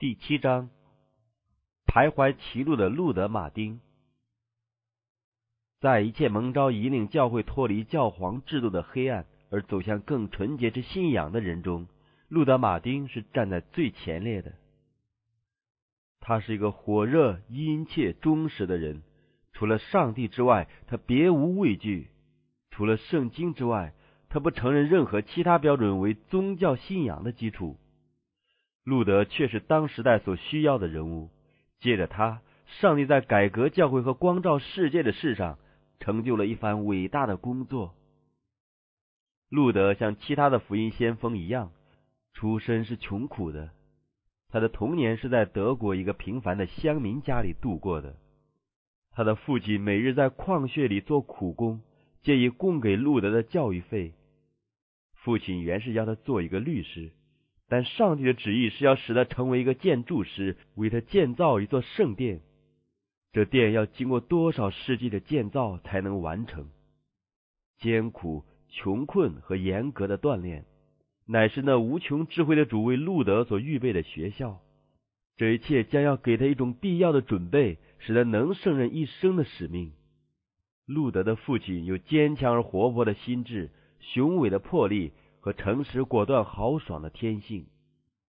第七章，徘徊歧路的路德·马丁，在一切蒙召引领教会脱离教皇制度的黑暗而走向更纯洁之信仰的人中，路德·马丁是站在最前列的。他是一个火热、殷切、忠实的人。除了上帝之外，他别无畏惧；除了圣经之外，他不承认任何其他标准为宗教信仰的基础。路德却是当时代所需要的人物。借着他，上帝在改革教会和光照世界的事上成就了一番伟大的工作。路德像其他的福音先锋一样，出身是穷苦的。他的童年是在德国一个平凡的乡民家里度过的。他的父亲每日在矿穴里做苦工，借以供给路德的教育费。父亲原是要他做一个律师。但上帝的旨意是要使他成为一个建筑师，为他建造一座圣殿。这殿要经过多少世纪的建造才能完成？艰苦、穷困和严格的锻炼，乃是那无穷智慧的主为路德所预备的学校。这一切将要给他一种必要的准备，使他能胜任一生的使命。路德的父亲有坚强而活泼的心智，雄伟的魄力。和诚实、果断、豪爽的天性，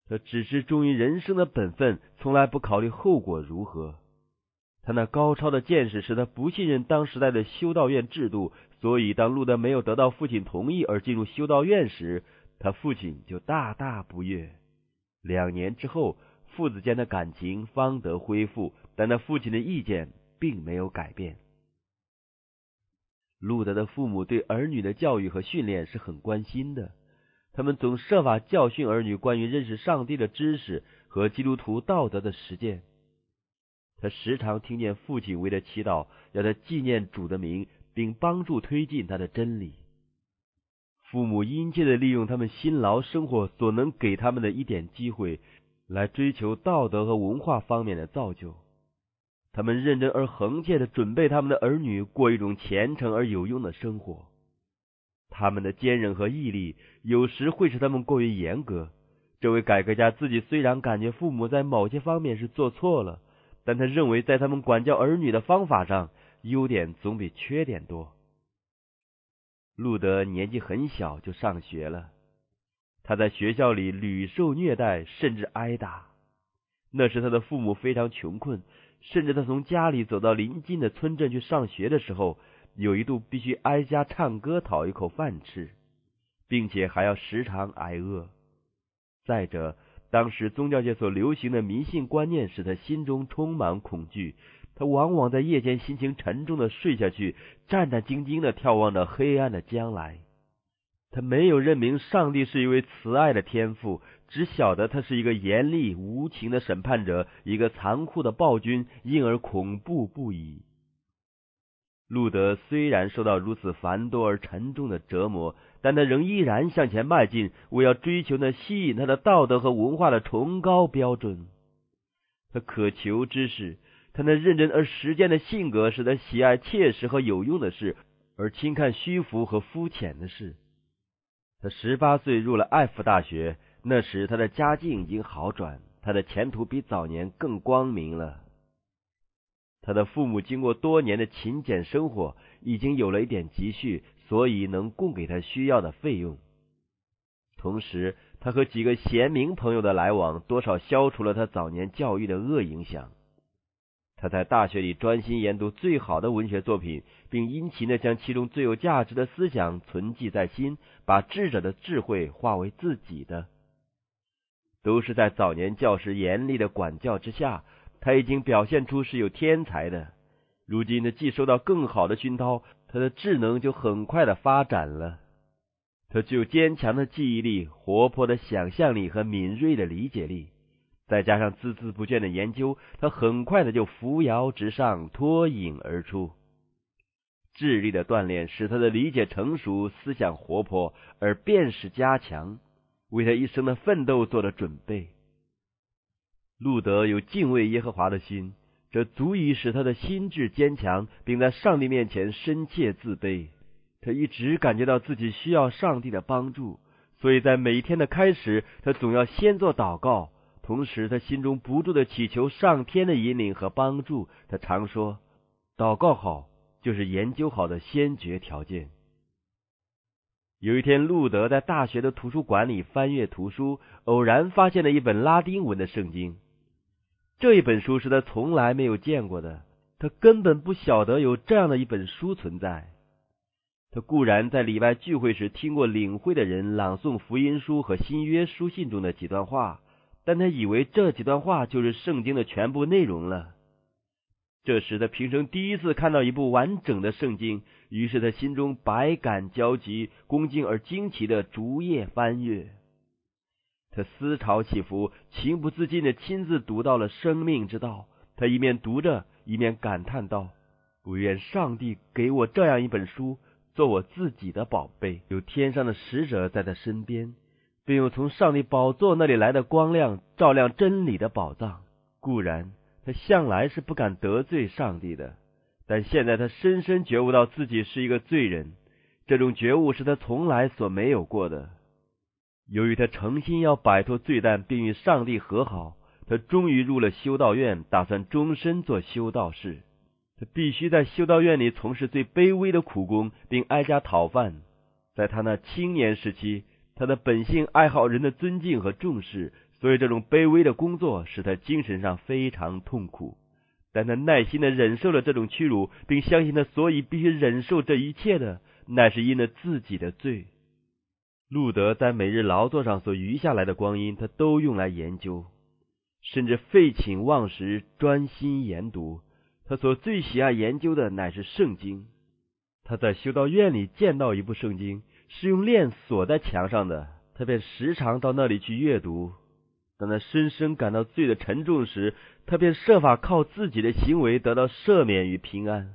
他只是忠于人生的本分，从来不考虑后果如何。他那高超的见识使他不信任当时代的修道院制度，所以当路德没有得到父亲同意而进入修道院时，他父亲就大大不悦。两年之后，父子间的感情方得恢复，但他父亲的意见并没有改变。路德的父母对儿女的教育和训练是很关心的，他们总设法教训儿女关于认识上帝的知识和基督徒道德的实践。他时常听见父亲为他祈祷，要他纪念主的名，并帮助推进他的真理。父母殷切的利用他们辛劳生活所能给他们的一点机会，来追求道德和文化方面的造就。他们认真而恒切的准备他们的儿女过一种虔诚而有用的生活。他们的坚韧和毅力有时会使他们过于严格。这位改革家自己虽然感觉父母在某些方面是做错了，但他认为在他们管教儿女的方法上，优点总比缺点多。路德年纪很小就上学了，他在学校里屡受虐待，甚至挨打。那时他的父母非常穷困。甚至他从家里走到邻近的村镇去上学的时候，有一度必须挨家唱歌讨一口饭吃，并且还要时常挨饿。再者，当时宗教界所流行的迷信观念使他心中充满恐惧，他往往在夜间心情沉重的睡下去，战战兢兢的眺望着黑暗的将来。他没有认明上帝是一位慈爱的天父。只晓得他是一个严厉无情的审判者，一个残酷的暴君，因而恐怖不已。路德虽然受到如此繁多而沉重的折磨，但他仍依然向前迈进，为要追求那吸引他的道德和文化的崇高标准。他渴求知识，他那认真而实践的性格使他喜爱切实和有用的事，而轻看虚浮和肤浅的事。他十八岁入了艾弗大学。那时他的家境已经好转，他的前途比早年更光明了。他的父母经过多年的勤俭生活，已经有了一点积蓄，所以能供给他需要的费用。同时，他和几个贤明朋友的来往，多少消除了他早年教育的恶影响。他在大学里专心研读最好的文学作品，并殷勤的将其中最有价值的思想存记在心，把智者的智慧化为自己的。都是在早年教师严厉的管教之下，他已经表现出是有天才的。如今呢，既受到更好的熏陶，他的智能就很快的发展了。他具有坚强的记忆力、活泼的想象力和敏锐的理解力，再加上孜孜不倦的研究，他很快的就扶摇直上，脱颖而出。智力的锻炼使他的理解成熟，思想活泼，而辨识加强。为他一生的奋斗做了准备。路德有敬畏耶和华的心，这足以使他的心智坚强，并在上帝面前深切自卑。他一直感觉到自己需要上帝的帮助，所以在每一天的开始，他总要先做祷告。同时他心中不住的祈求上天的引领和帮助。他常说：“祷告好，就是研究好的先决条件。”有一天，路德在大学的图书馆里翻阅图书，偶然发现了一本拉丁文的圣经。这一本书是他从来没有见过的，他根本不晓得有这样的一本书存在。他固然在礼拜聚会时听过领会的人朗诵福音书和新约书信中的几段话，但他以为这几段话就是圣经的全部内容了。这时他平生第一次看到一部完整的圣经，于是他心中百感交集，恭敬而惊奇的逐页翻阅。他思潮起伏，情不自禁的亲自读到了生命之道。他一面读着，一面感叹道：“不愿上帝给我这样一本书，做我自己的宝贝。有天上的使者在他身边，并有从上帝宝座那里来的光亮，照亮真理的宝藏。固然他向来是不敢得罪上帝的，但现在他深深觉悟到自己是一个罪人。这种觉悟是他从来所没有过的。”由于他诚心要摆脱罪担，并与上帝和好，他终于入了修道院，打算终身做修道士。他必须在修道院里从事最卑微的苦工，并挨家讨饭。在他那青年时期，他的本性爱好人的尊敬和重视，所以这种卑微的工作使他精神上非常痛苦。但他耐心的忍受了这种屈辱，并相信他所以必须忍受这一切的，乃是因了自己的罪。路德在每日劳作上所余下来的光阴，他都用来研究，甚至废寝忘食，专心研读。他所最喜爱研究的乃是圣经。他在修道院里见到一部圣经，是用链锁在墙上的，他便时常到那里去阅读。当他深深感到罪的沉重时，他便设法靠自己的行为得到赦免与平安。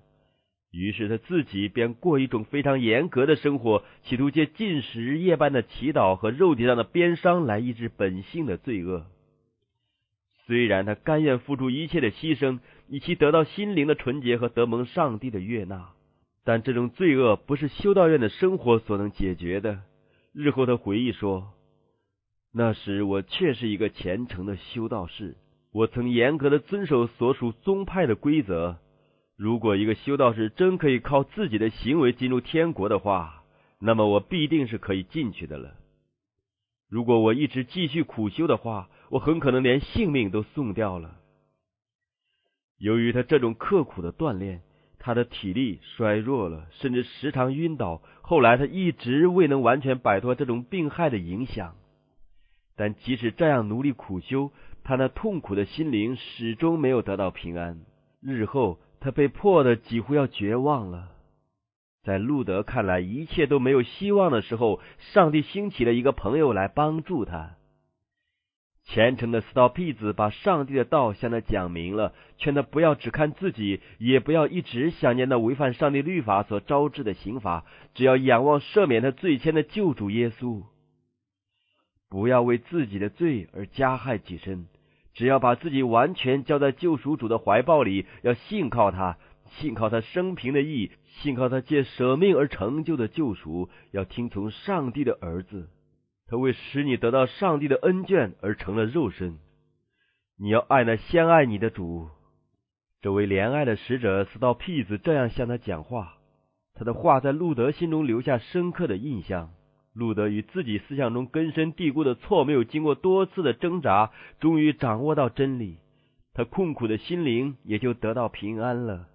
于是他自己便过一种非常严格的生活，企图借进食夜半的祈祷和肉体上的鞭伤来抑制本性的罪恶。虽然他甘愿付出一切的牺牲，以期得到心灵的纯洁和得蒙上帝的悦纳，但这种罪恶不是修道院的生活所能解决的。日后他回忆说：“那时我确是一个虔诚的修道士，我曾严格的遵守所属宗派的规则。”如果一个修道士真可以靠自己的行为进入天国的话，那么我必定是可以进去的了。如果我一直继续苦修的话，我很可能连性命都送掉了。由于他这种刻苦的锻炼，他的体力衰弱了，甚至时常晕倒。后来他一直未能完全摆脱这种病害的影响。但即使这样努力苦修，他那痛苦的心灵始终没有得到平安。日后。他被迫的几乎要绝望了。在路德看来一切都没有希望的时候，上帝兴起了一个朋友来帮助他。虔诚的斯道庇子把上帝的道向他讲明了，劝他不要只看自己，也不要一直想念那违反上帝律法所招致的刑罚，只要仰望赦免他罪愆的救主耶稣。不要为自己的罪而加害己身。只要把自己完全交在救赎主的怀抱里，要信靠他，信靠他生平的义，信靠他借舍命而成就的救赎，要听从上帝的儿子。他为使你得到上帝的恩眷而成了肉身。你要爱那先爱你的主。这位怜爱的使者斯道屁子这样向他讲话，他的话在路德心中留下深刻的印象。路德与自己思想中根深蒂固的错没有经过多次的挣扎，终于掌握到真理，他痛苦的心灵也就得到平安了。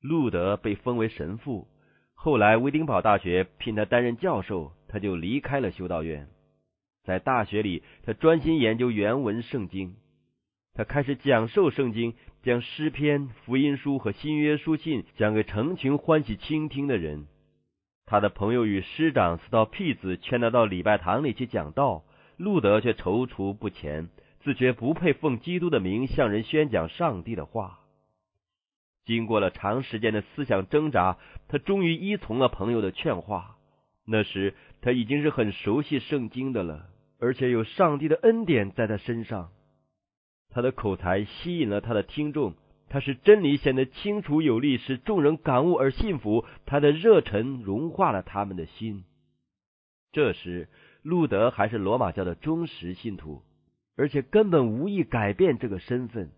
路德被封为神父，后来威丁堡大学聘他担任教授，他就离开了修道院。在大学里，他专心研究原文圣经，他开始讲授圣经，将诗篇、福音书和新约书信讲给成群欢喜倾听的人。他的朋友与师长斯道屁子劝他到礼拜堂里去讲道，路德却踌躇不前，自觉不配奉基督的名向人宣讲上帝的话。经过了长时间的思想挣扎，他终于依从了朋友的劝话。那时他已经是很熟悉圣经的了，而且有上帝的恩典在他身上。他的口才吸引了他的听众。他使真理显得清楚有力，使众人感悟而信服。他的热忱融化了他们的心。这时，路德还是罗马教的忠实信徒。而且根本无意改变这个身份。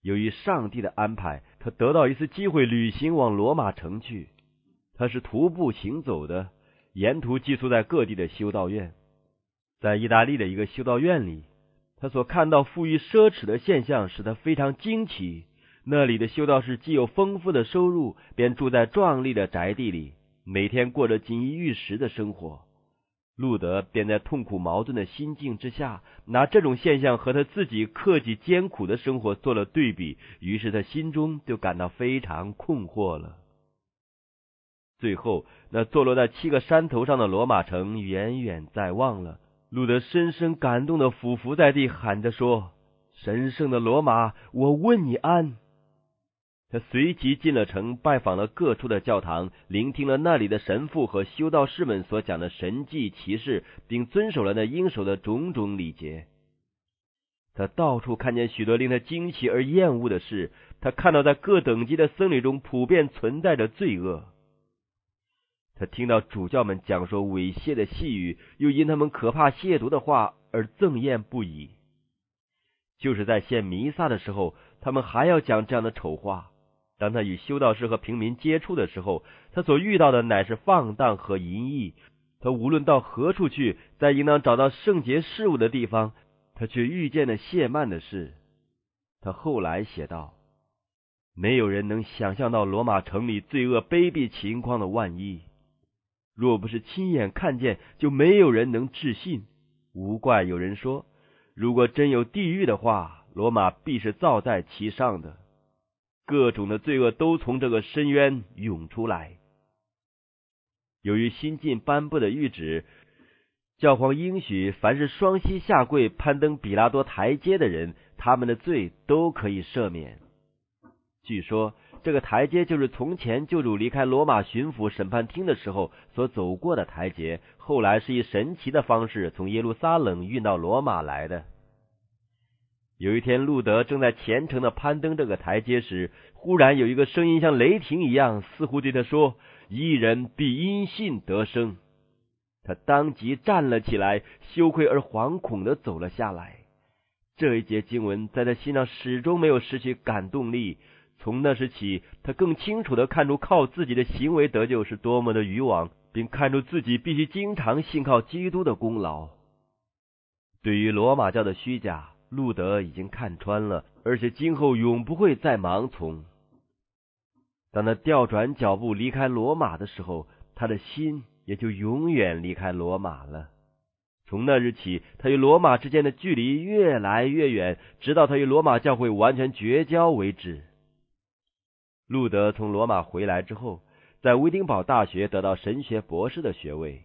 由于上帝的安排，他得到一次机会旅行往罗马城去。他是徒步行走的，沿途寄宿在各地的修道院。在意大利的一个修道院里，他所看到富裕奢侈的现象使他非常惊奇。那里的修道士既有丰富的收入，便住在壮丽的宅地里，每天过着锦衣玉食的生活。路德便在痛苦矛盾的心境之下，拿这种现象和他自己克己艰苦的生活做了对比，于是他心中就感到非常困惑了。最后，那坐落在七个山头上的罗马城远远在望了。路德深深感动的俯伏在地，喊着说：“神圣的罗马，我问你安。”他随即进了城，拜访了各处的教堂，聆听了那里的神父和修道士们所讲的神迹奇事，并遵守了那应守的种种礼节。他到处看见许多令他惊奇而厌恶的事。他看到在各等级的僧侣中普遍存在着罪恶。他听到主教们讲说猥亵的细语，又因他们可怕亵渎的话而憎厌不已。就是在献弥撒的时候，他们还要讲这样的丑话。当他与修道士和平民接触的时候，他所遇到的乃是放荡和淫逸。他无论到何处去，在应当找到圣洁事物的地方，他却遇见了谢曼的事。他后来写道：“没有人能想象到罗马城里罪恶卑鄙情况的万一。若不是亲眼看见，就没有人能置信。无怪有人说，如果真有地狱的话，罗马必是造在其上的。”各种的罪恶都从这个深渊涌出来。由于新近颁布的谕旨，教皇应许凡是双膝下跪攀登比拉多台阶的人，他们的罪都可以赦免。据说这个台阶就是从前救主离开罗马巡抚审判厅的时候所走过的台阶，后来是以神奇的方式从耶路撒冷运到罗马来的。有一天，路德正在虔诚的攀登这个台阶时，忽然有一个声音像雷霆一样，似乎对他说：“一人必因信得生。”他当即站了起来，羞愧而惶恐的走了下来。这一节经文在他心上始终没有失去感动力。从那时起，他更清楚的看出靠自己的行为得救是多么的愚妄，并看出自己必须经常信靠基督的功劳。对于罗马教的虚假。路德已经看穿了，而且今后永不会再盲从。当他调转脚步离开罗马的时候，他的心也就永远离开罗马了。从那日起，他与罗马之间的距离越来越远，直到他与罗马教会完全绝交为止。路德从罗马回来之后，在威丁堡大学得到神学博士的学位。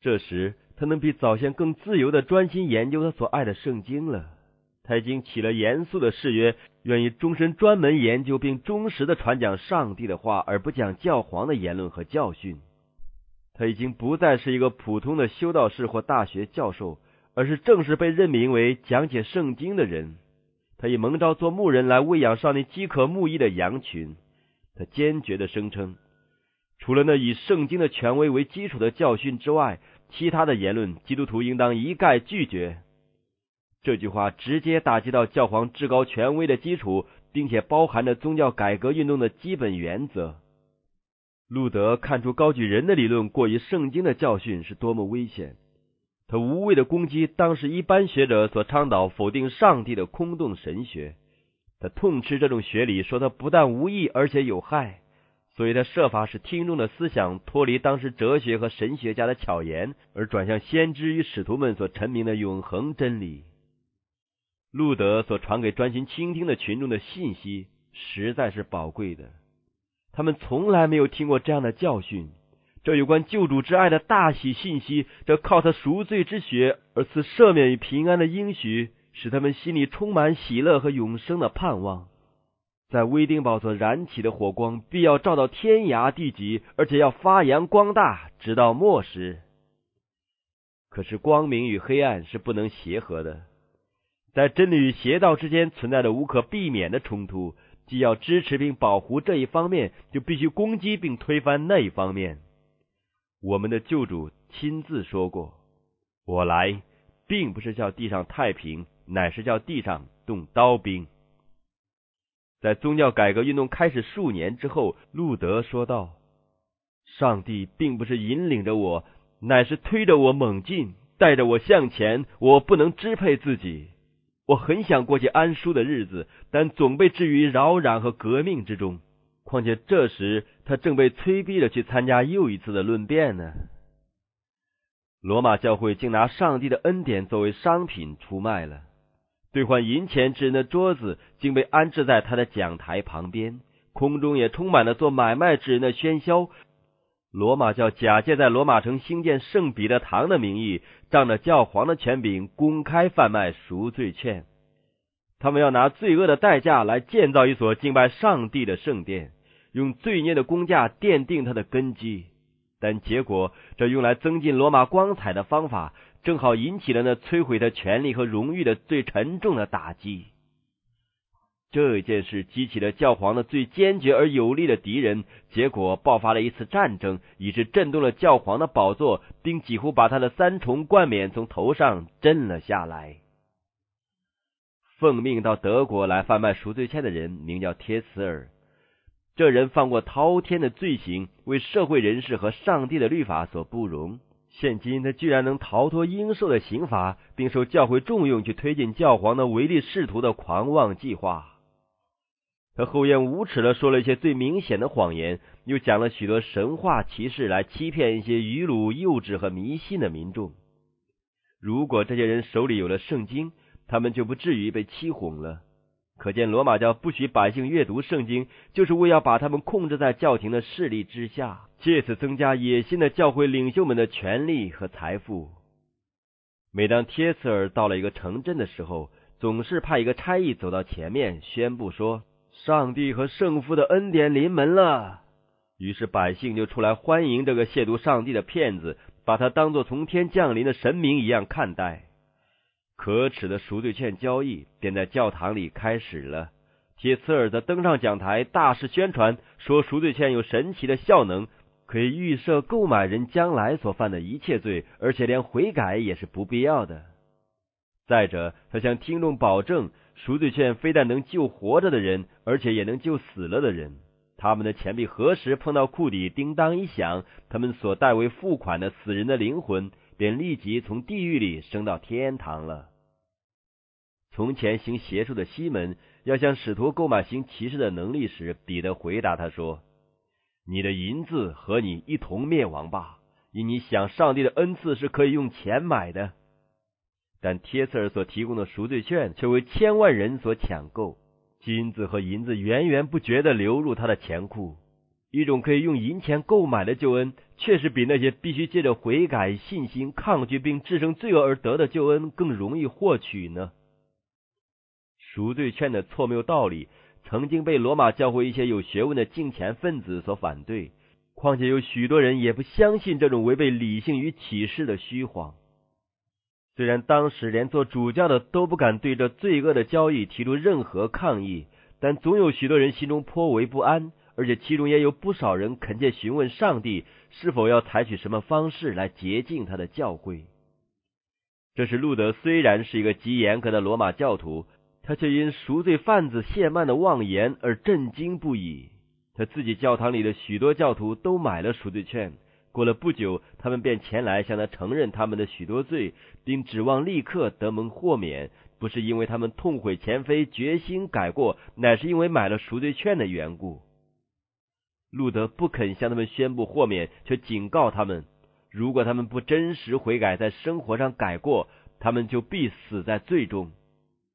这时，他能比早先更自由的专心研究他所爱的圣经了。他已经起了严肃的誓约，愿意终身专门研究并忠实的传讲上帝的话，而不讲教皇的言论和教训。他已经不再是一个普通的修道士或大学教授，而是正式被任命为讲解圣经的人。他以蒙召做牧人来喂养上帝饥渴慕义的羊群。他坚决的声称，除了那以圣经的权威为基础的教训之外，其他的言论，基督徒应当一概拒绝。这句话直接打击到教皇至高权威的基础，并且包含着宗教改革运动的基本原则。路德看出高举人的理论过于圣经的教训是多么危险，他无谓的攻击当时一般学者所倡导否定上帝的空洞神学。他痛斥这种学理，说他不但无益而且有害，所以他设法使听众的思想脱离当时哲学和神学家的巧言，而转向先知与使徒们所陈明的永恒真理。路德所传给专心倾听的群众的信息实在是宝贵的，他们从来没有听过这样的教训。这有关救主之爱的大喜信息，这靠他赎罪之血而赐赦免与平安的应许，使他们心里充满喜乐和永生的盼望。在威丁堡所燃起的火光，必要照到天涯地极，而且要发扬光大，直到末时。可是光明与黑暗是不能协和的。在真理与邪道之间存在着无可避免的冲突，既要支持并保护这一方面，就必须攻击并推翻那一方面。我们的救主亲自说过：“我来，并不是叫地上太平，乃是叫地上动刀兵。在宗教改革运动开始数年之后，路德说道：“上帝并不是引领着我，乃是推着我猛进，带着我向前。我不能支配自己。我很想过些安舒的日子，但总被置于扰攘和革命之中。况且这时他正被催逼着去参加又一次的论辩呢。罗马教会竟拿上帝的恩典作为商品出卖了。”兑换银钱之人的桌子竟被安置在他的讲台旁边，空中也充满了做买卖之人的喧嚣。罗马教假借在罗马城兴建圣彼得堂的名义，仗着教皇的权柄，公开贩卖赎罪券。他们要拿罪恶的代价来建造一所敬拜上帝的圣殿，用罪孽的工价奠定它的根基。但结果，这用来增进罗马光彩的方法。正好引起了那摧毁他权力和荣誉的最沉重的打击。这件事激起了教皇的最坚决而有力的敌人，结果爆发了一次战争，以致震动了教皇的宝座，并几乎把他的三重冠冕从头上震了下来。奉命到德国来贩卖赎罪券的人名叫贴茨尔，这人犯过滔天的罪行，为社会人士和上帝的律法所不容。现今他居然能逃脱应受的刑罚，并受教会重用，去推进教皇的唯利是图的狂妄计划。他厚颜无耻的说了一些最明显的谎言，又讲了许多神话奇事来欺骗一些愚鲁、幼稚和迷信的民众。如果这些人手里有了圣经，他们就不至于被欺哄了。可见罗马教不许百姓阅读圣经，就是为要把他们控制在教廷的势力之下。借此增加野心的教会领袖们的权力和财富。每当贴茨尔到了一个城镇的时候，总是派一个差役走到前面，宣布说：“上帝和圣父的恩典临门了。”于是百姓就出来欢迎这个亵渎上帝的骗子，把他当作从天降临的神明一样看待。可耻的赎罪券交易便在教堂里开始了。贴茨尔则登上讲台，大肆宣传，说赎罪券有神奇的效能。可以预设购买人将来所犯的一切罪，而且连悔改也是不必要的。再者，他向听众保证，赎罪券非但能救活着的人，而且也能救死了的人。他们的钱币何时碰到库底，叮当一响，他们所代为付款的死人的灵魂便立即从地狱里升到天堂了。从前行邪术的西门要向使徒购买行骑士的能力时，彼得回答他说。你的银子和你一同灭亡吧，因你想上帝的恩赐是可以用钱买的。但贴茨尔所提供的赎罪券却为千万人所抢购，金子和银子源源不绝的流入他的钱库。一种可以用银钱购买的救恩，确实比那些必须借着悔改、信心、抗拒并制胜罪恶而得的救恩更容易获取呢。赎罪券的错谬道理。曾经被罗马教会一些有学问的敬虔分子所反对，况且有许多人也不相信这种违背理性与启示的虚谎。虽然当时连做主教的都不敢对这罪恶的交易提出任何抗议，但总有许多人心中颇为不安，而且其中也有不少人恳切询问上帝是否要采取什么方式来洁净他的教会。这是路德虽然是一个极严格的罗马教徒。他却因赎罪贩子谢曼的妄言而震惊不已。他自己教堂里的许多教徒都买了赎罪券。过了不久，他们便前来向他承认他们的许多罪，并指望立刻得蒙豁免。不是因为他们痛悔前非、决心改过，乃是因为买了赎罪券的缘故。路德不肯向他们宣布豁免，却警告他们：如果他们不真实悔改，在生活上改过，他们就必死在罪中。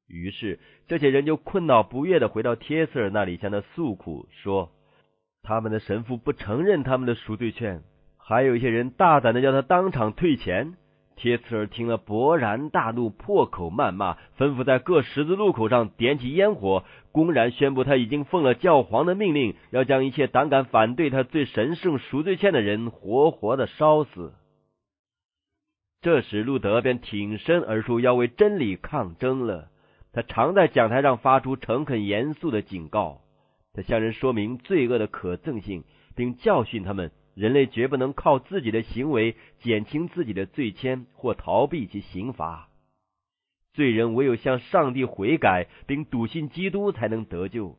于是，这些人就困恼不悦的回到贴茨尔那里，向他诉苦，说他们的神父不承认他们的赎罪券，还有一些人大胆的叫他当场退钱。贴茨尔听了，勃然大怒，破口谩骂，吩咐在各十字路口上点起烟火，公然宣布他已经奉了教皇的命令，要将一切胆敢反对他最神圣赎罪券的人活活的烧死。这时，路德便挺身而出，要为真理抗争了。他常在讲台上发出诚恳严肃的警告，他向人说明罪恶的可憎性，并教训他们：人类绝不能靠自己的行为减轻自己的罪愆或逃避其刑罚。罪人唯有向上帝悔改，并笃信基督，才能得救。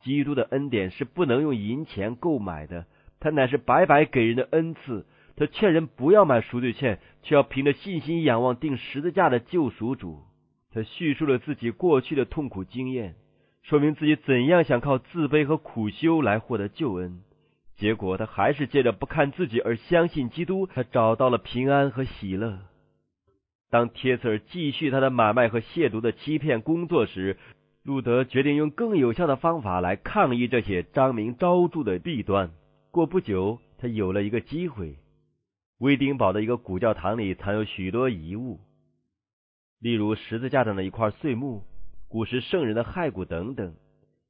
基督的恩典是不能用银钱购买的，他乃是白白给人的恩赐。他劝人不要买赎罪券，却要凭着信心仰望定十字架的救赎主。他叙述了自己过去的痛苦经验，说明自己怎样想靠自卑和苦修来获得救恩。结果，他还是借着不看自己而相信基督，他找到了平安和喜乐。当帖瑟尔继续他的买卖和亵渎的欺骗工作时，路德决定用更有效的方法来抗议这些张明昭著的弊端。过不久，他有了一个机会。威丁堡的一个古教堂里藏有许多遗物，例如十字架上的一块碎木、古时圣人的骸骨等等。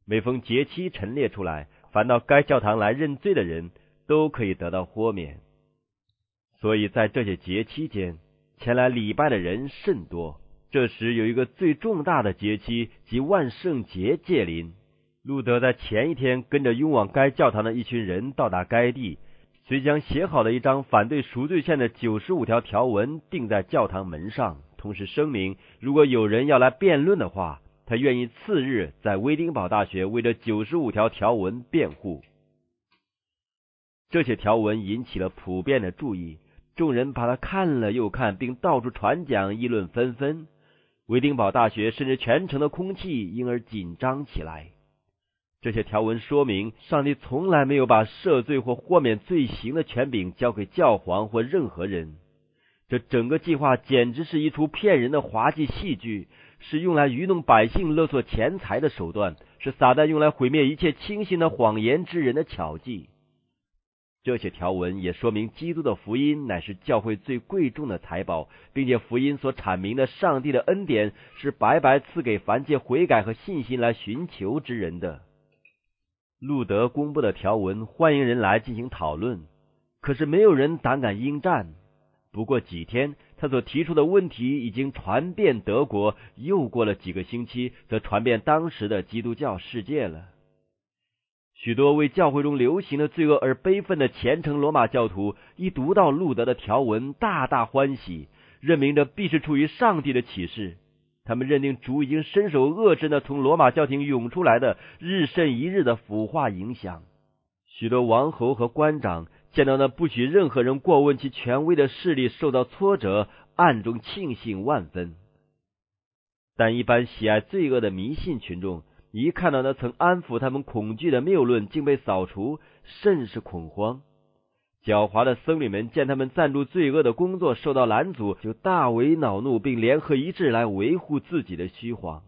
每逢节期陈列出来，凡到该教堂来认罪的人都可以得到豁免。所以在这些节期间，前来礼拜的人甚多。这时有一个最重大的节期，即万圣节届临。路德在前一天跟着拥往该教堂的一群人到达该地。遂将写好的一张反对赎罪券的九十五条条文钉在教堂门上，同时声明，如果有人要来辩论的话，他愿意次日在威丁堡大学为这九十五条条文辩护。这些条文引起了普遍的注意，众人把它看了又看，并到处传讲，议论纷纷。威丁堡大学甚至全城的空气因而紧张起来。这些条文说明，上帝从来没有把赦罪或豁免罪行的权柄交给教皇或任何人。这整个计划简直是一出骗人的滑稽戏剧，是用来愚弄百姓、勒索钱财的手段，是撒旦用来毁灭一切轻信的谎言之人的巧计。这些条文也说明，基督的福音乃是教会最贵重的财宝，并且福音所阐明的上帝的恩典是白白赐给凡借悔改和信心来寻求之人的。路德公布的条文欢迎人来进行讨论，可是没有人胆敢应战。不过几天，他所提出的问题已经传遍德国，又过了几个星期，则传遍当时的基督教世界了。许多为教会中流行的罪恶而悲愤的虔诚罗马教徒，一读到路德的条文，大大欢喜，认明这必是出于上帝的启示。他们认定主已经伸手遏制那从罗马教廷涌出来的日甚一日的腐化影响。许多王侯和官长见到那不许任何人过问其权威的势力受到挫折，暗中庆幸万分。但一般喜爱罪恶的迷信群众，一看到那曾安抚他们恐惧的谬论竟被扫除，甚是恐慌。狡猾的僧侣们见他们赞助罪恶的工作受到拦阻，就大为恼怒，并联合一致来维护自己的虚谎。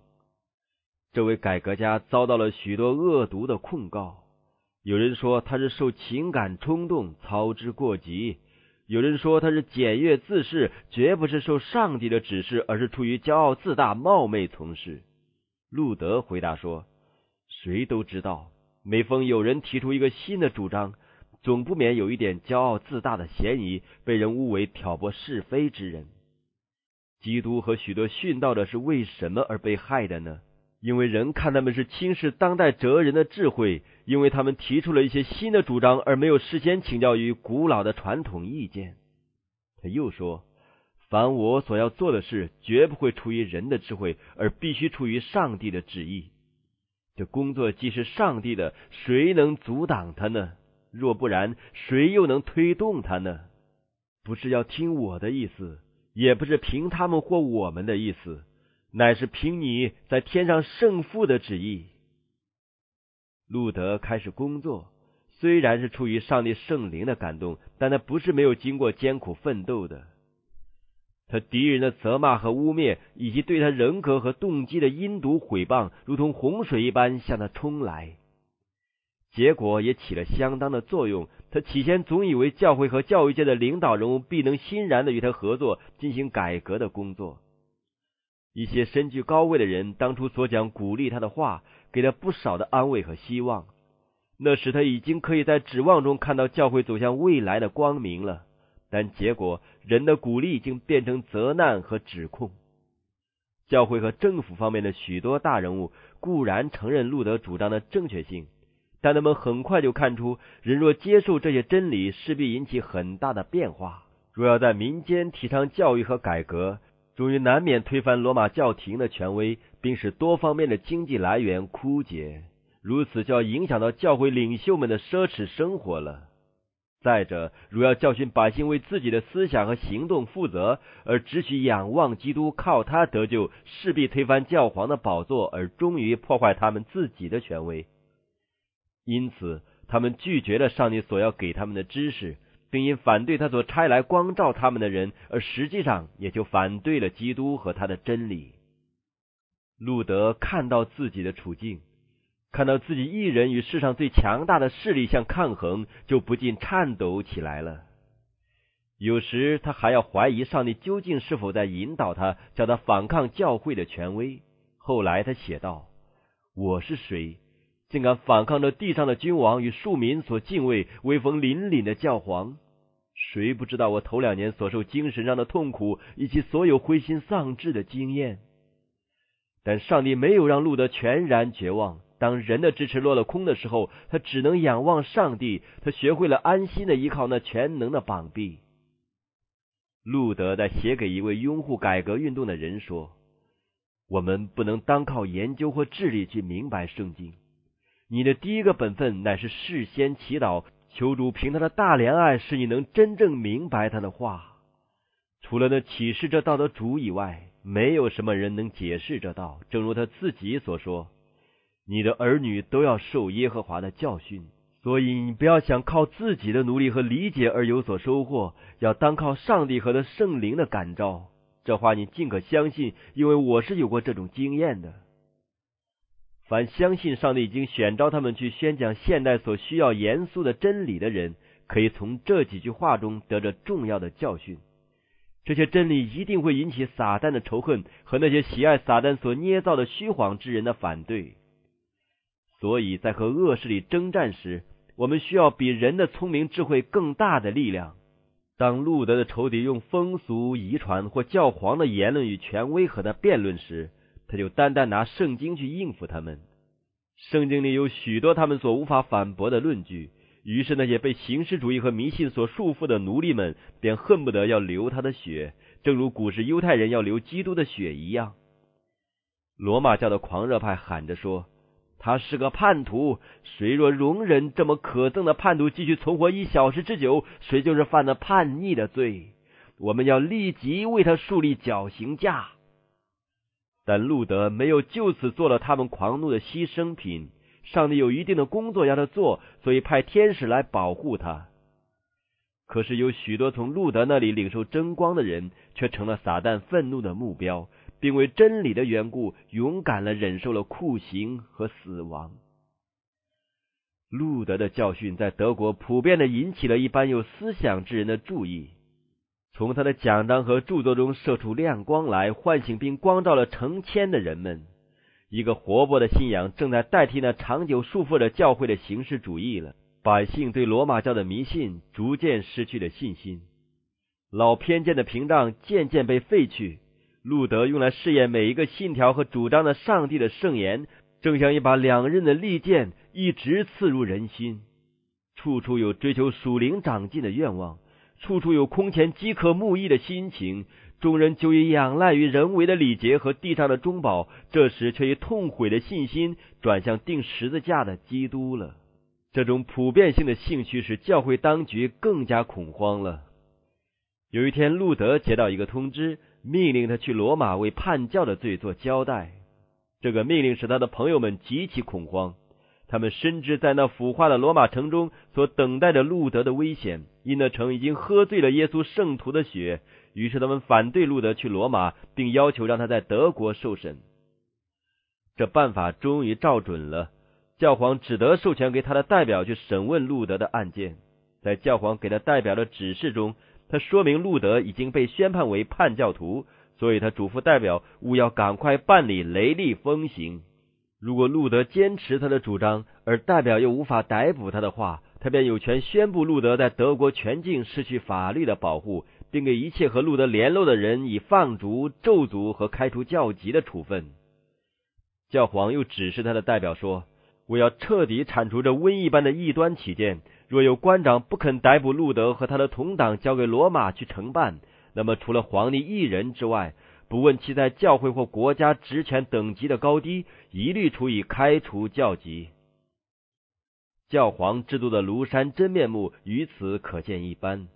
这位改革家遭到了许多恶毒的控告。有人说他是受情感冲动，操之过急；有人说他是检阅自恃，绝不是受上帝的指示，而是出于骄傲自大、冒昧从事。路德回答说：“谁都知道，每逢有人提出一个新的主张。”总不免有一点骄傲自大的嫌疑，被人误为挑拨是非之人。基督和许多殉道者是为什么而被害的呢？因为人看他们是轻视当代哲人的智慧，因为他们提出了一些新的主张，而没有事先请教于古老的传统意见。他又说：“凡我所要做的事，绝不会出于人的智慧，而必须出于上帝的旨意。这工作既是上帝的，谁能阻挡他呢？”若不然，谁又能推动他呢？不是要听我的意思，也不是凭他们或我们的意思，乃是凭你在天上圣父的旨意。路德开始工作，虽然是出于上帝圣灵的感动，但他不是没有经过艰苦奋斗的。他敌人的责骂和污蔑，以及对他人格和动机的阴毒毁谤，如同洪水一般向他冲来。结果也起了相当的作用。他起先总以为教会和教育界的领导人物必能欣然的与他合作，进行改革的工作。一些身居高位的人当初所讲鼓励他的话，给了不少的安慰和希望，那时他已经可以在指望中看到教会走向未来的光明了。但结果，人的鼓励已经变成责难和指控。教会和政府方面的许多大人物固然承认路德主张的正确性。但他们很快就看出，人若接受这些真理，势必引起很大的变化。若要在民间提倡教育和改革，终于难免推翻罗马教廷的权威，并使多方面的经济来源枯竭。如此就要影响到教会领袖们的奢侈生活了。再者，如要教训百姓为自己的思想和行动负责，而只许仰望基督，靠他得救，势必推翻教皇的宝座，而终于破坏他们自己的权威。因此，他们拒绝了上帝所要给他们的知识，并因反对他所差来光照他们的人，而实际上也就反对了基督和他的真理。路德看到自己的处境。看到自己一人与世上最强大的势力相抗衡，就不禁颤抖起来了。有时他还要怀疑上帝究竟是否在引导他，叫他反抗教会的权威。后来他写道：“我是谁，竟敢反抗着地上的君王与庶民所敬畏、威风凛凛的教皇？谁不知道我头两年所受精神上的痛苦，以及所有灰心丧志的经验？但上帝没有让路德全然绝望。”当人的支持落了空的时候，他只能仰望上帝。他学会了安心的依靠那全能的膀臂。路德在写给一位拥护改革运动的人说：“我们不能单靠研究或智力去明白圣经。你的第一个本分乃是事先祈祷，求主凭他的大怜爱，使你能真正明白他的话。除了那启示这道的主以外，没有什么人能解释这道。正如他自己所说。”你的儿女都要受耶和华的教训，所以你不要想靠自己的努力和理解而有所收获，要单靠上帝和他圣灵的感召。这话你尽可相信，因为我是有过这种经验的。凡相信上帝已经选召他们去宣讲现代所需要严肃的真理的人，可以从这几句话中得着重要的教训。这些真理一定会引起撒旦的仇恨和那些喜爱撒旦所捏造的虚谎之人的反对。所以在和恶势力征战时，我们需要比人的聪明智慧更大的力量。当路德的仇敌用风俗遗传或教皇的言论与权威和他辩论时，他就单单拿圣经去应付他们。圣经里有许多他们所无法反驳的论据，于是那些被形式主义和迷信所束缚的奴隶们便恨不得要流他的血，正如古时犹太人要流基督的血一样。罗马教的狂热派喊着说。他是个叛徒，谁若容忍这么可憎的叛徒继续存活一小时之久，谁就是犯了叛逆的罪。我们要立即为他树立绞刑架。但路德没有就此做了他们狂怒的牺牲品。上帝有一定的工作要他做，所以派天使来保护他。可是有许多从路德那里领受真光的人，却成了撒旦愤怒的目标。并为真理的缘故，勇敢的忍受了酷刑和死亡。路德的教训在德国普遍的引起了一般有思想之人的注意，从他的讲章和著作中射出亮光来，唤醒并光照了成千的人们。一个活泼的信仰正在代替那长久束缚着教会的形式主义了。百姓对罗马教的迷信逐渐失去了信心，老偏见的屏障渐渐被废去。路德用来试验每一个信条和主张的上帝的圣言，正像一把两刃的利剑，一直刺入人心。处处有追求属灵长进的愿望，处处有空前饥渴慕义的心情。众人就以仰赖于人为的礼节和地上的中宝，这时却以痛悔的信心转向钉十字架的基督了。这种普遍性的兴趣使教会当局更加恐慌了。有一天，路德接到一个通知。命令他去罗马为叛教的罪做交代。这个命令使他的朋友们极其恐慌。他们深知在那腐化的罗马城中所等待着路德的危险，因那城已经喝醉了耶稣圣徒的血。于是他们反对路德去罗马，并要求让他在德国受审。这办法终于照准了。教皇只得授权给他的代表去审问路德的案件。在教皇给他代表的指示中。他说明路德已经被宣判为叛教徒，所以他嘱咐代表务要赶快办理雷厉风行。如果路德坚持他的主张，而代表又无法逮捕他的话，他便有权宣布路德在德国全境失去法律的保护，并给一切和路德联络的人以放逐、咒诅和开除教籍的处分。教皇又指示他的代表说：“我要彻底铲除这瘟疫般的异端起见。”若有官长不肯逮捕路德和他的同党交给罗马去承办，那么除了皇帝一人之外，不问其在教会或国家职权等级的高低，一律处以开除教籍。教皇制度的庐山真面目，于此可见一斑。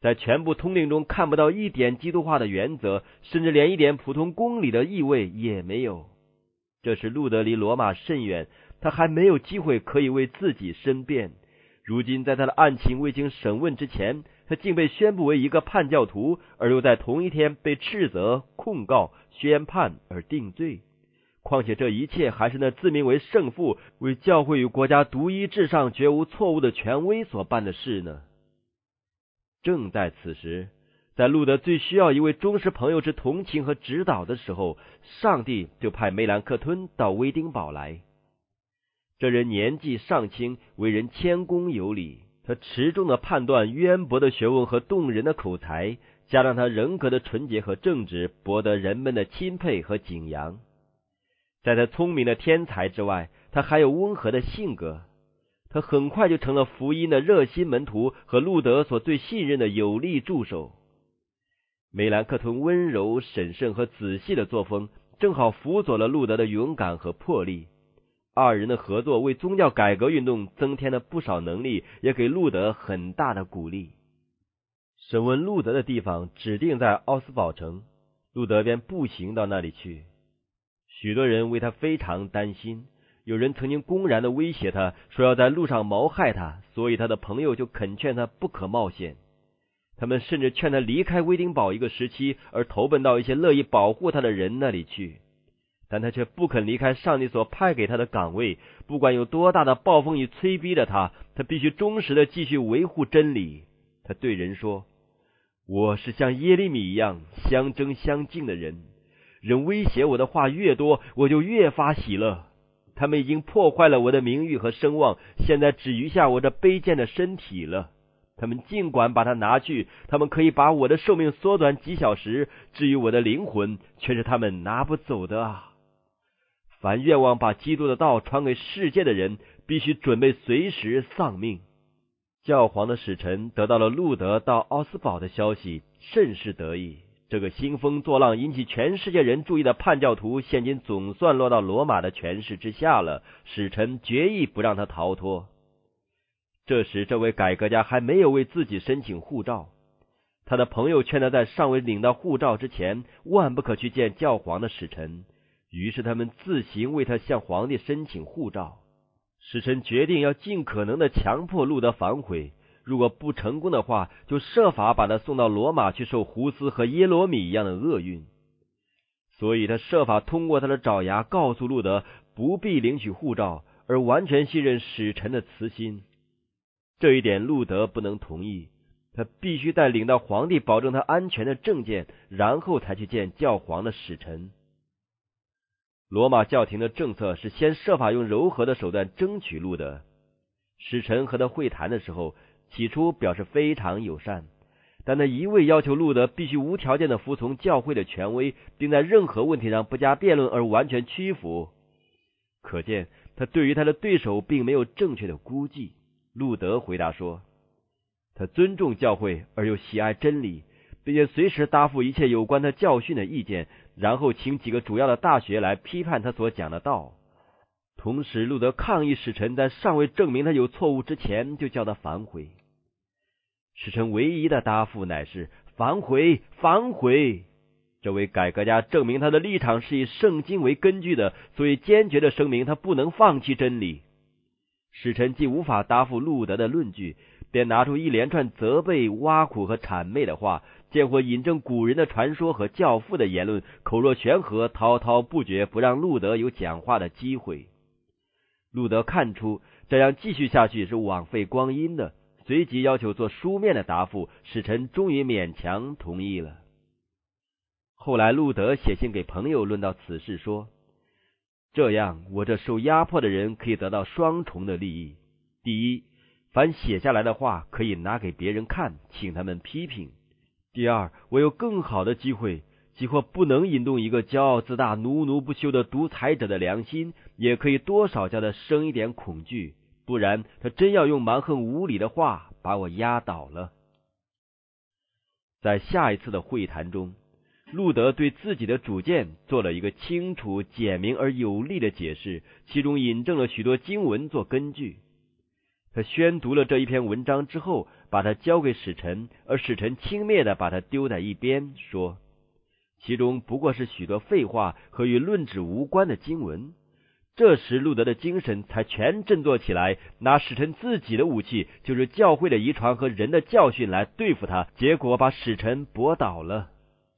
在全部通令中看不到一点基督化的原则，甚至连一点普通公理的意味也没有。这时路德离罗马甚远，他还没有机会可以为自己申辩。如今在他的案情未经审问之前，他竟被宣布为一个叛教徒，而又在同一天被斥责、控告、宣判而定罪。况且这一切还是那自名为圣父、为教会与国家独一至上、绝无错误的权威所办的事呢？正在此时，在路德最需要一位忠实朋友之同情和指导的时候，上帝就派梅兰克吞到威丁堡来。这人年纪尚轻，为人谦恭有礼。他持重的判断、渊博的学问和动人的口才，加上他人格的纯洁和正直，博得人们的钦佩和敬仰。在他聪明的天才之外，他还有温和的性格。他很快就成了福音的热心门徒和路德所最信任的有力助手。梅兰克吞温柔、审慎和仔细的作风，正好辅佐了路德的勇敢和魄力。二人的合作为宗教改革运动增添了不少能力，也给路德很大的鼓励。审问路德的地方指定在奥斯堡城，路德便步行到那里去。许多人为他非常担心。有人曾经公然的威胁他说要在路上谋害他，所以他的朋友就恳劝他不可冒险。他们甚至劝他离开威丁堡一个时期，而投奔到一些乐意保护他的人那里去。但他却不肯离开上帝所派给他的岗位，不管有多大的暴风雨催逼着他，他必须忠实的继续维护真理。他对人说：“我是像耶利米一样相争相敬的人，人威胁我的话越多，我就越发喜乐。”他们已经破坏了我的名誉和声望，现在只余下我这卑贱的身体了。他们尽管把它拿去，他们可以把我的寿命缩短几小时，至于我的灵魂，却是他们拿不走的啊！凡愿望把基督的道传给世界的人，必须准备随时丧命。教皇的使臣得到了路德到奥斯堡的消息，甚是得意。这个兴风作浪、引起全世界人注意的叛教徒，现今总算落到罗马的权势之下了。使臣决意不让他逃脱。这时，这位改革家还没有为自己申请护照。他的朋友劝他在尚未领到护照之前，万不可去见教皇的使臣。于是，他们自行为他向皇帝申请护照。使臣决定要尽可能的强迫路德反悔。如果不成功的话，就设法把他送到罗马去受胡斯和耶罗米一样的厄运。所以他设法通过他的爪牙告诉路德不必领取护照，而完全信任使臣的慈心。这一点路德不能同意，他必须带领到皇帝保证他安全的证件，然后才去见教皇的使臣。罗马教廷的政策是先设法用柔和的手段争取路德。使臣和他会谈的时候。起初表示非常友善，但他一味要求路德必须无条件的服从教会的权威，并在任何问题上不加辩论而完全屈服。可见他对于他的对手并没有正确的估计。路德回答说：“他尊重教会而又喜爱真理，并且随时答复一切有关他教训的意见，然后请几个主要的大学来批判他所讲的道。”同时，路德抗议使臣在尚未证明他有错误之前就叫他反悔。使臣唯一的答复乃是反悔，反悔。这位改革家证明他的立场是以圣经为根据的，所以坚决的声明他不能放弃真理。使臣既无法答复路德的论据，便拿出一连串责备、挖苦和谄媚的话，见或引证古人的传说和教父的言论，口若悬河，滔滔不绝，不让路德有讲话的机会。路德看出这样继续下去是枉费光阴的。随即要求做书面的答复，使臣终于勉强同意了。后来，路德写信给朋友论到此事，说：“这样，我这受压迫的人可以得到双重的利益：第一，凡写下来的话可以拿给别人看，请他们批评；第二，我有更好的机会，即或不能引动一个骄傲自大、奴奴不休的独裁者的良心，也可以多少叫他生一点恐惧。”不然，他真要用蛮横无理的话把我压倒了。在下一次的会谈中，路德对自己的主见做了一个清楚、简明而有力的解释，其中引证了许多经文做根据。他宣读了这一篇文章之后，把它交给使臣，而使臣轻蔑的把它丢在一边，说：“其中不过是许多废话和与论旨无关的经文。”这时，路德的精神才全振作起来，拿使臣自己的武器，就是教会的遗传和人的教训来对付他，结果把使臣驳倒了。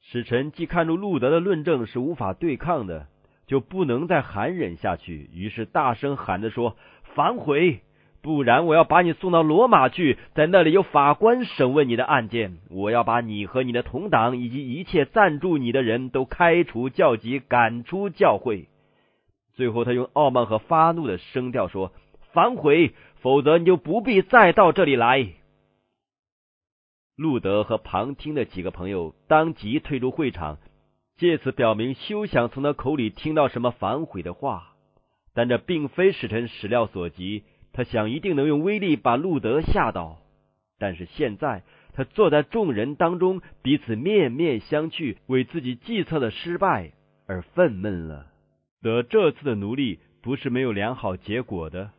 使臣既看出路德的论证是无法对抗的，就不能再含忍下去，于是大声喊着说：“反悔！不然我要把你送到罗马去，在那里有法官审问你的案件。我要把你和你的同党以及一切赞助你的人都开除教籍，赶出教会。”最后，他用傲慢和发怒的声调说：“反悔，否则你就不必再到这里来。”路德和旁听的几个朋友当即退出会场，借此表明休想从他口里听到什么反悔的话。但这并非使臣始料所及，他想一定能用威力把路德吓倒。但是现在，他坐在众人当中，彼此面面相觑，为自己计策的失败而愤懑了。得这次的奴隶不是没有良好结果的。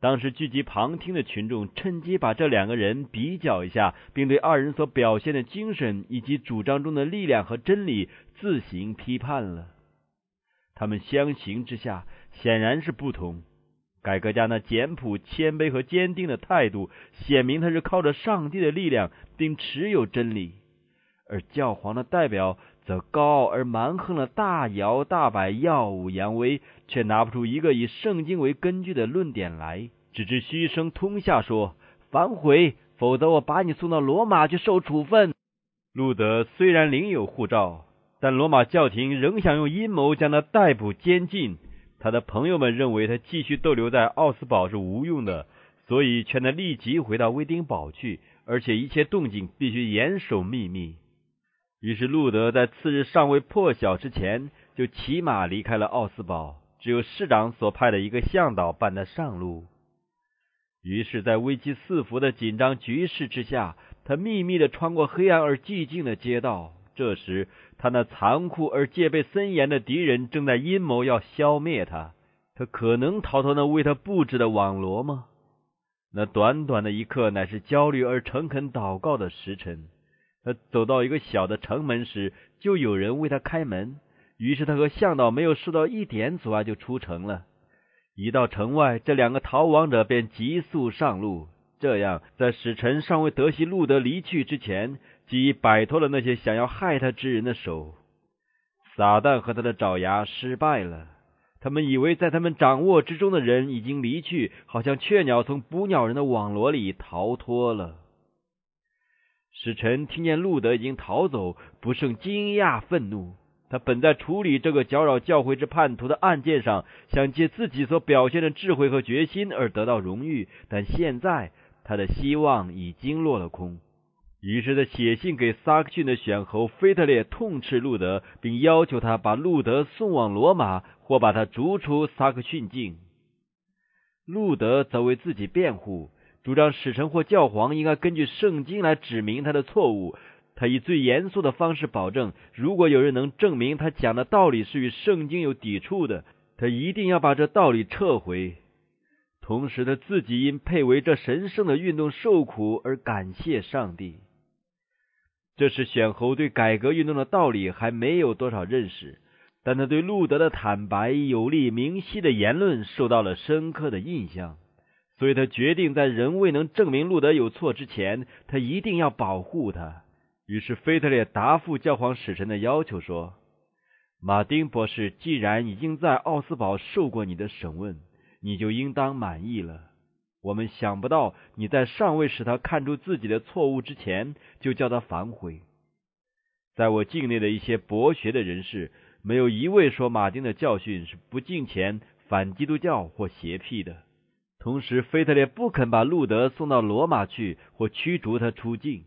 当时聚集旁听的群众趁机把这两个人比较一下，并对二人所表现的精神以及主张中的力量和真理自行批判了。他们相形之下显然是不同。改革家那简朴、谦卑和坚定的态度，显明他是靠着上帝的力量，并持有真理；而教皇的代表。则高傲而蛮横的大摇大摆、耀武扬威，却拿不出一个以圣经为根据的论点来，只知嘘声通下说：“反悔，否则我把你送到罗马去受处分。”路德虽然领有护照，但罗马教廷仍想用阴谋将他逮捕监禁。他的朋友们认为他继续逗留在奥斯堡是无用的，所以劝他立即回到威丁堡去，而且一切动静必须严守秘密。于是，路德在次日尚未破晓之前，就骑马离开了奥斯堡。只有市长所派的一个向导伴他上路。于是，在危机四伏的紧张局势之下，他秘密的穿过黑暗而寂静的街道。这时，他那残酷而戒备森严的敌人正在阴谋要消灭他。他可能逃脱那为他布置的网罗吗？那短短的一刻，乃是焦虑而诚恳祷告的时辰。他走到一个小的城门时，就有人为他开门。于是他和向导没有受到一点阻碍，就出城了。一到城外，这两个逃亡者便急速上路。这样，在使臣尚未得悉路德离去之前，即摆脱了那些想要害他之人的手。撒旦和他的爪牙失败了。他们以为在他们掌握之中的人已经离去，好像雀鸟从捕鸟人的网罗里逃脱了。使臣听见路德已经逃走，不胜惊讶愤怒。他本在处理这个搅扰教会之叛徒的案件上，想借自己所表现的智慧和决心而得到荣誉，但现在他的希望已经落了空。于是他写信给萨克逊的选侯菲特烈，痛斥路德，并要求他把路德送往罗马，或把他逐出萨克逊境。路德则为自己辩护。主张使臣或教皇应该根据圣经来指明他的错误。他以最严肃的方式保证，如果有人能证明他讲的道理是与圣经有抵触的，他一定要把这道理撤回。同时，他自己因配为这神圣的运动受苦而感谢上帝。这是选侯对改革运动的道理还没有多少认识，但他对路德的坦白、有力、明晰的言论受到了深刻的印象。所以他决定在人未能证明路德有错之前，他一定要保护他。于是菲特烈答复教皇使臣的要求说：“马丁博士既然已经在奥斯堡受过你的审问，你就应当满意了。我们想不到你在尚未使他看出自己的错误之前，就叫他反悔。在我境内的一些博学的人士，没有一位说马丁的教训是不敬虔、反基督教或邪僻的。”同时，腓特烈不肯把路德送到罗马去，或驱逐他出境。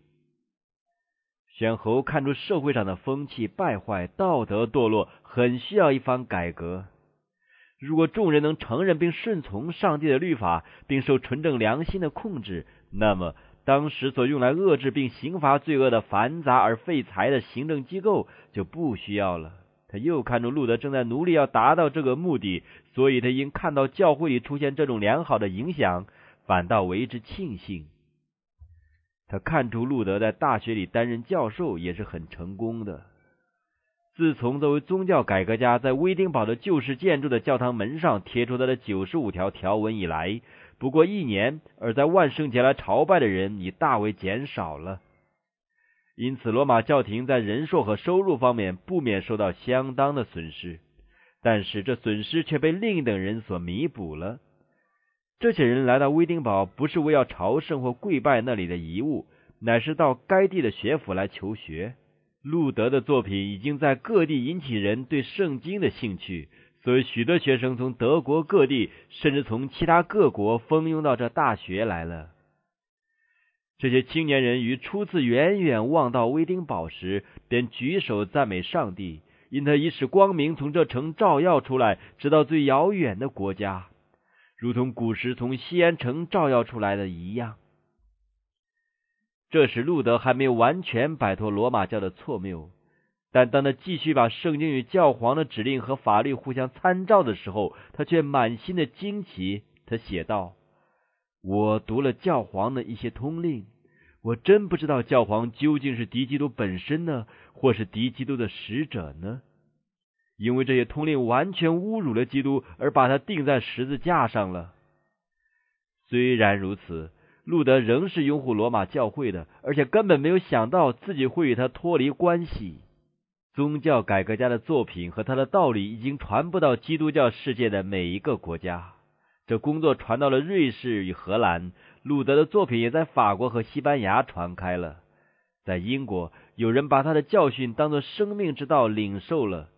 选侯看出社会上的风气败坏，道德堕落，很需要一番改革。如果众人能承认并顺从上帝的律法，并受纯正良心的控制，那么当时所用来遏制并刑罚罪恶的繁杂而费财的行政机构就不需要了。他又看出路德正在努力要达到这个目的，所以他因看到教会里出现这种良好的影响，反倒为之庆幸。他看出路德在大学里担任教授也是很成功的。自从作为宗教改革家在威丁堡的旧式建筑的教堂门上贴出他的九十五条条文以来，不过一年，而在万圣节来朝拜的人已大为减少了。因此，罗马教廷在人数和收入方面不免受到相当的损失，但是这损失却被另一等人所弥补了。这些人来到威丁堡，不是为要朝圣或跪拜那里的遗物，乃是到该地的学府来求学。路德的作品已经在各地引起人对圣经的兴趣，所以许多学生从德国各地，甚至从其他各国蜂拥到这大学来了。这些青年人于初次远远望到威丁堡时，便举手赞美上帝，因他已使光明从这城照耀出来，直到最遥远的国家，如同古时从西安城照耀出来的一样。这时，路德还没有完全摆脱罗马教的错谬，但当他继续把圣经与教皇的指令和法律互相参照的时候，他却满心的惊奇。他写道：“我读了教皇的一些通令，我真不知道教皇究竟是敌基督本身呢，或是敌基督的使者呢？因为这些通令完全侮辱了基督，而把他钉在十字架上了。虽然如此。”路德仍是拥护罗马教会的，而且根本没有想到自己会与他脱离关系。宗教改革家的作品和他的道理已经传播到基督教世界的每一个国家。这工作传到了瑞士与荷兰，路德的作品也在法国和西班牙传开了。在英国，有人把他的教训当作生命之道领受了。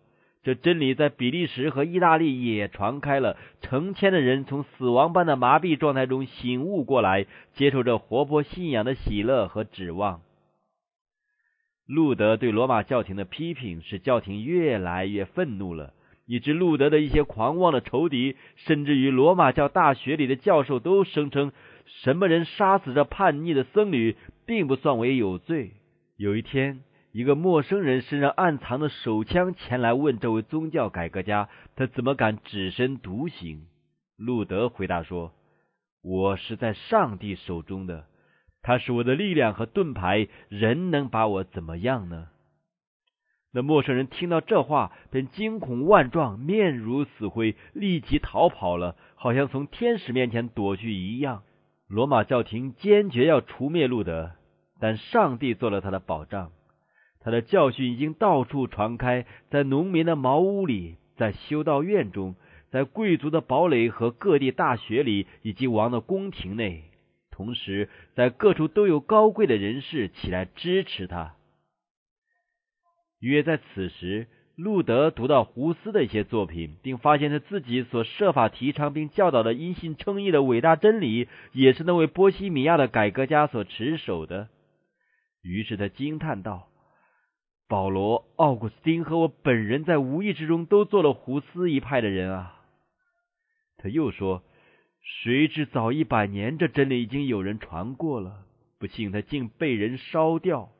这真理在比利时和意大利也传开了，成千的人从死亡般的麻痹状态中醒悟过来，接受着活泼信仰的喜乐和指望。路德对罗马教廷的批评使教廷越来越愤怒了，以致路德的一些狂妄的仇敌，甚至于罗马教大学里的教授都声称，什么人杀死这叛逆的僧侣，并不算为有罪。有一天。一个陌生人身上暗藏的手枪前来问这位宗教改革家，他怎么敢只身独行？路德回答说：“我是在上帝手中的，他是我的力量和盾牌，人能把我怎么样呢？”那陌生人听到这话，便惊恐万状，面如死灰，立即逃跑了，好像从天使面前躲去一样。罗马教廷坚决要除灭路德，但上帝做了他的保障。他的教训已经到处传开，在农民的茅屋里，在修道院中，在贵族的堡垒和各地大学里，以及王的宫廷内。同时，在各处都有高贵的人士起来支持他。约在此时，路德读到胡斯的一些作品，并发现他自己所设法提倡并教导的因信称义的伟大真理，也是那位波西米亚的改革家所持守的。于是他惊叹道。保罗、奥古斯丁和我本人在无意之中都做了胡斯一派的人啊！他又说：“谁知早一百年，这真理已经有人传过了，不幸他竟被人烧掉。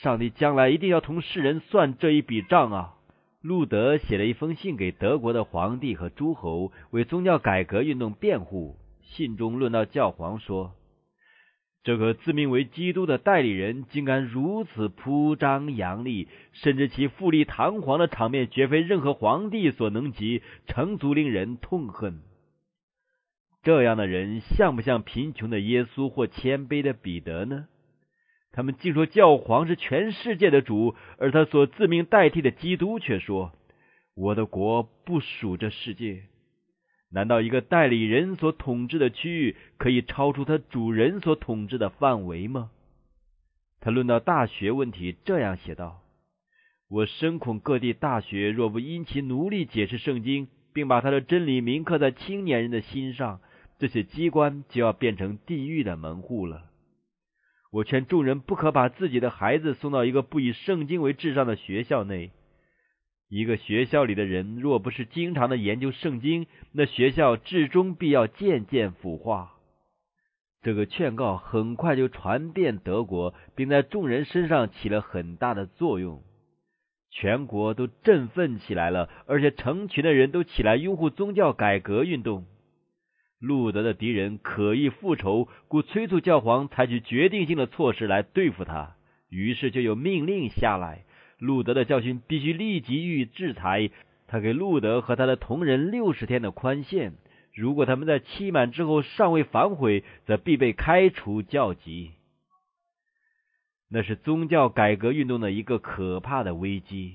上帝将来一定要同世人算这一笔账啊！”路德写了一封信给德国的皇帝和诸侯，为宗教改革运动辩护。信中论到教皇说。这个自命为基督的代理人，竟敢如此铺张扬丽，甚至其富丽堂皇的场面，绝非任何皇帝所能及，诚足令人痛恨。这样的人，像不像贫穷的耶稣或谦卑的彼得呢？他们竟说教皇是全世界的主，而他所自命代替的基督却说：“我的国不属这世界。”难道一个代理人所统治的区域可以超出他主人所统治的范围吗？他论到大学问题，这样写道：“我深恐各地大学若不因其奴隶解释圣经，并把他的真理铭刻在青年人的心上，这些机关就要变成地狱的门户了。我劝众人不可把自己的孩子送到一个不以圣经为至上的学校内。”一个学校里的人，若不是经常的研究圣经，那学校至终必要渐渐腐化。这个劝告很快就传遍德国，并在众人身上起了很大的作用。全国都振奋起来了，而且成群的人都起来拥护宗教改革运动。路德的敌人可意复仇，故催促教皇采取决定性的措施来对付他。于是就有命令下来，路德的教训必须立即予以制裁。他给路德和他的同仁六十天的宽限。如果他们在期满之后尚未反悔，则必被开除教籍。那是宗教改革运动的一个可怕的危机。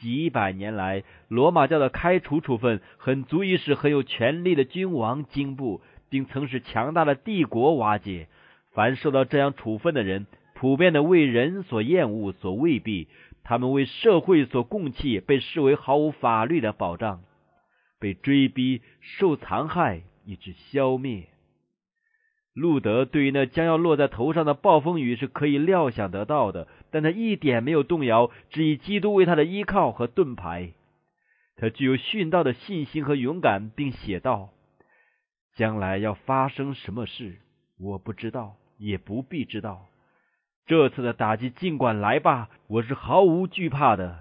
几百年来，罗马教的开除处分很足以使很有权力的君王惊怖，并曾使强大的帝国瓦解。凡受到这样处分的人，普遍的为人所厌恶、所未必，他们为社会所供弃，被视为毫无法律的保障。被追逼、受残害，以致消灭。路德对于那将要落在头上的暴风雨是可以料想得到的，但他一点没有动摇，只以基督为他的依靠和盾牌。他具有殉道的信心和勇敢，并写道：“将来要发生什么事，我不知道，也不必知道。这次的打击尽管来吧，我是毫无惧怕的。”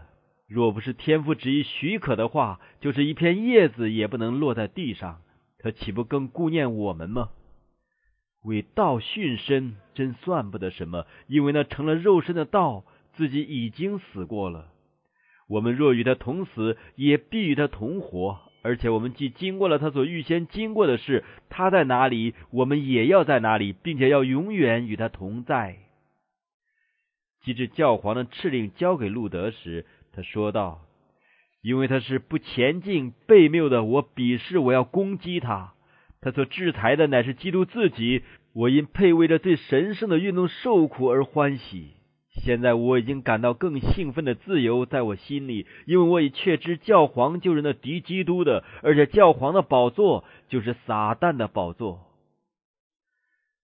若不是天父旨意许可的话，就是一片叶子也不能落在地上。他岂不更顾念我们吗？为道殉身，真算不得什么，因为那成了肉身的道，自己已经死过了。我们若与他同死，也必与他同活。而且我们既经过了他所预先经过的事，他在哪里，我们也要在哪里，并且要永远与他同在。及至教皇的敕令交给路德时。他说道：“因为他是不前进、悖谬的，我鄙视，我要攻击他。他所制裁的乃是基督自己。我因配为着最神圣的运动受苦而欢喜。现在我已经感到更兴奋的自由在我心里，因为我已确知教皇就是那敌基督的，而且教皇的宝座就是撒旦的宝座。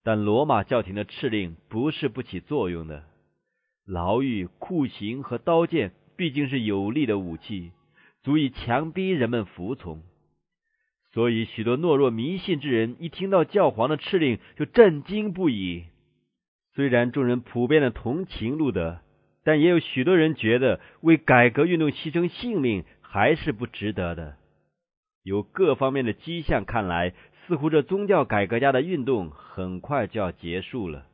但罗马教廷的敕令不是不起作用的，牢狱、酷刑和刀剑。”毕竟是有力的武器，足以强逼人们服从。所以，许多懦弱迷信之人一听到教皇的敕令，就震惊不已。虽然众人普遍的同情路德，但也有许多人觉得为改革运动牺牲性命还是不值得的。由各方面的迹象看来，似乎这宗教改革家的运动很快就要结束了。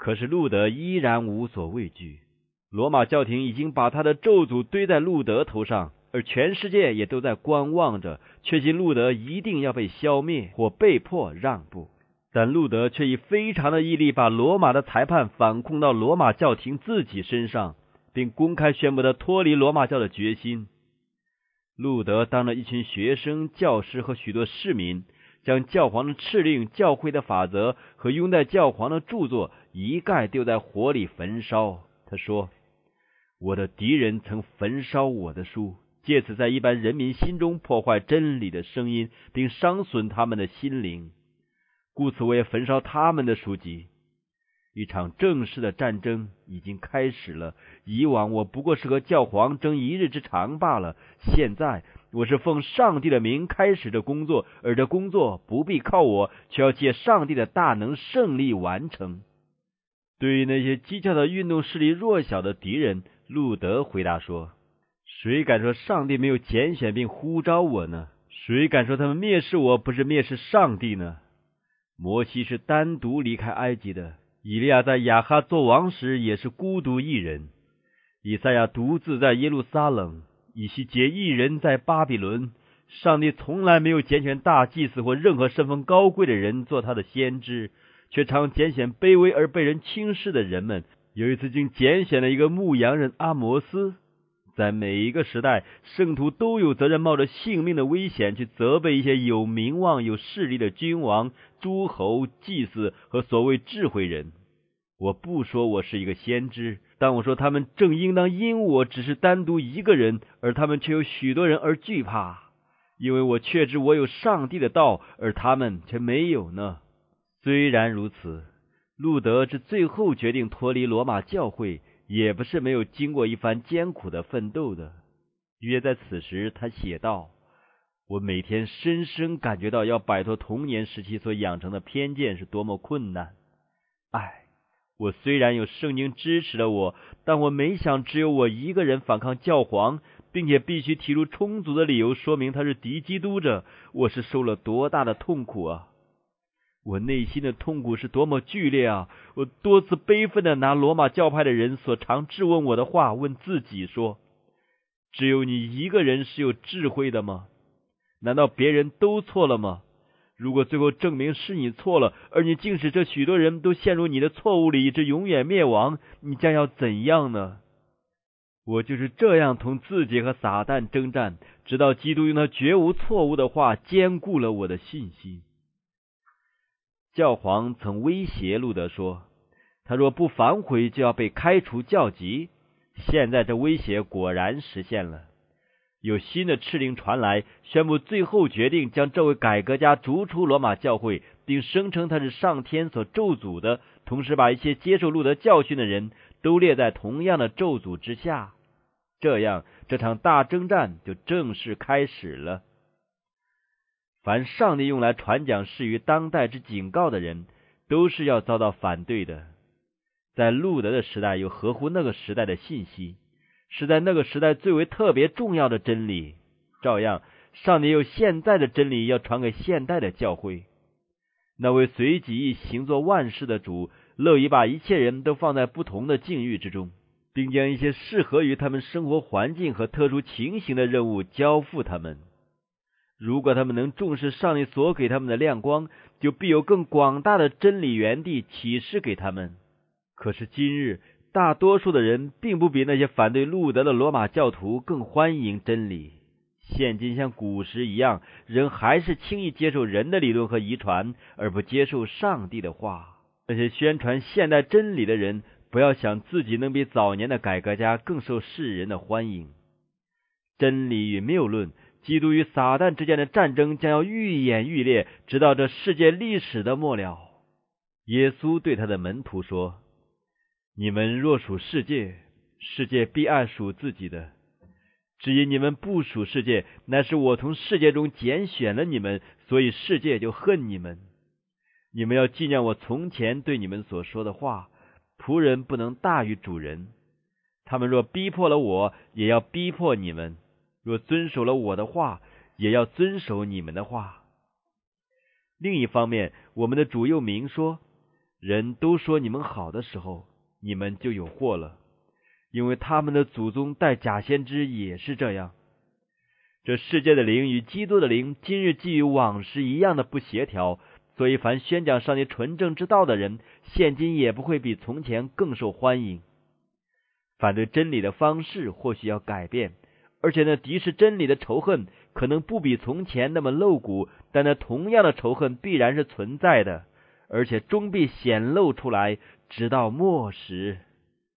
可是，路德依然无所畏惧。罗马教廷已经把他的咒诅堆在路德头上，而全世界也都在观望着，确信路德一定要被消灭或被迫让步。但路德却以非常的毅力，把罗马的裁判反控到罗马教廷自己身上，并公开宣布他脱离罗马教的决心。路德当着一群学生、教师和许多市民，将教皇的敕令、教会的法则和拥戴教皇的著作一概丢在火里焚烧。他说。我的敌人曾焚烧我的书，借此在一般人民心中破坏真理的声音，并伤损他们的心灵。故此，我也焚烧他们的书籍。一场正式的战争已经开始了。以往我不过是和教皇争一日之长罢了，现在我是奉上帝的名开始的工作，而这工作不必靠我，却要借上帝的大能胜利完成。对于那些讥诮的运动势力弱小的敌人。路德回答说：“谁敢说上帝没有拣选并呼召我呢？谁敢说他们蔑视我不是蔑视上帝呢？摩西是单独离开埃及的，以利亚在亚哈做王时也是孤独一人，以赛亚独自在耶路撒冷，以西结一人在巴比伦。上帝从来没有拣选大祭司或任何身份高贵的人做他的先知，却常拣选卑微而被人轻视的人们。”有一次，竟拣选了一个牧羊人阿摩斯。在每一个时代，圣徒都有责任冒着性命的危险去责备一些有名望、有势力的君王、诸侯、祭司和所谓智慧人。我不说我是一个先知，但我说他们正应当因我只是单独一个人，而他们却有许多人而惧怕，因为我确知我有上帝的道，而他们却没有呢。虽然如此。路德至最后决定脱离罗马教会，也不是没有经过一番艰苦的奋斗的。约在此时，他写道：“我每天深深感觉到，要摆脱童年时期所养成的偏见是多么困难。唉，我虽然有圣经支持了我，但我没想只有我一个人反抗教皇，并且必须提出充足的理由说明他是敌基督者。我是受了多大的痛苦啊！我内心的痛苦是多么剧烈啊！我多次悲愤的拿罗马教派的人所常质问我的话问自己说：只有你一个人是有智慧的吗？难道别人都错了吗？如果最后证明是你错了，而你竟使这许多人都陷入你的错误里，以致永远灭亡，你将要怎样呢？我就是这样同自己和撒旦征战，直到基督用他绝无错误的话坚固了我的信心。教皇曾威胁路德说：“他若不反悔，就要被开除教籍。”现在这威胁果然实现了。有新的敕令传来，宣布最后决定将这位改革家逐出罗马教会，并声称他是上天所咒诅的，同时把一些接受路德教训的人都列在同样的咒诅之下。这样，这场大征战就正式开始了。凡上帝用来传讲适于当代之警告的人，都是要遭到反对的。在路德的时代，又合乎那个时代的信息。是在那个时代最为特别重要的真理。照样，上帝有现在的真理要传给现代的教会。那位随即行作万事的主，乐意把一切人都放在不同的境遇之中，并将一些适合于他们生活环境和特殊情形的任务交付他们。如果他们能重视上帝所给他们的亮光，就必有更广大的真理原地启示给他们。可是今日。大多数的人并不比那些反对路德的罗马教徒更欢迎真理。现今像古时一样，人还是轻易接受人的理论和遗传，而不接受上帝的话。那些宣传现代真理的人，不要想自己能比早年的改革家更受世人的欢迎。真理与谬论、基督与撒旦之间的战争将要愈演愈烈，直到这世界历史的末了。耶稣对他的门徒说。你们若属世界，世界必爱属自己的；只因你们不属世界，乃是我从世界中拣选了你们，所以世界就恨你们。你们要纪念我从前对你们所说的话：仆人不能大于主人。他们若逼迫了我，也要逼迫你们；若遵守了我的话，也要遵守你们的话。另一方面，我们的主又明说：人都说你们好的时候。你们就有祸了，因为他们的祖宗带假先知也是这样。这世界的灵与基督的灵今日既与往时一样的不协调，所以凡宣讲上帝纯正之道的人，现今也不会比从前更受欢迎。反对真理的方式或许要改变，而且那敌视真理的仇恨可能不比从前那么露骨，但那同样的仇恨必然是存在的，而且终必显露出来。直到末时。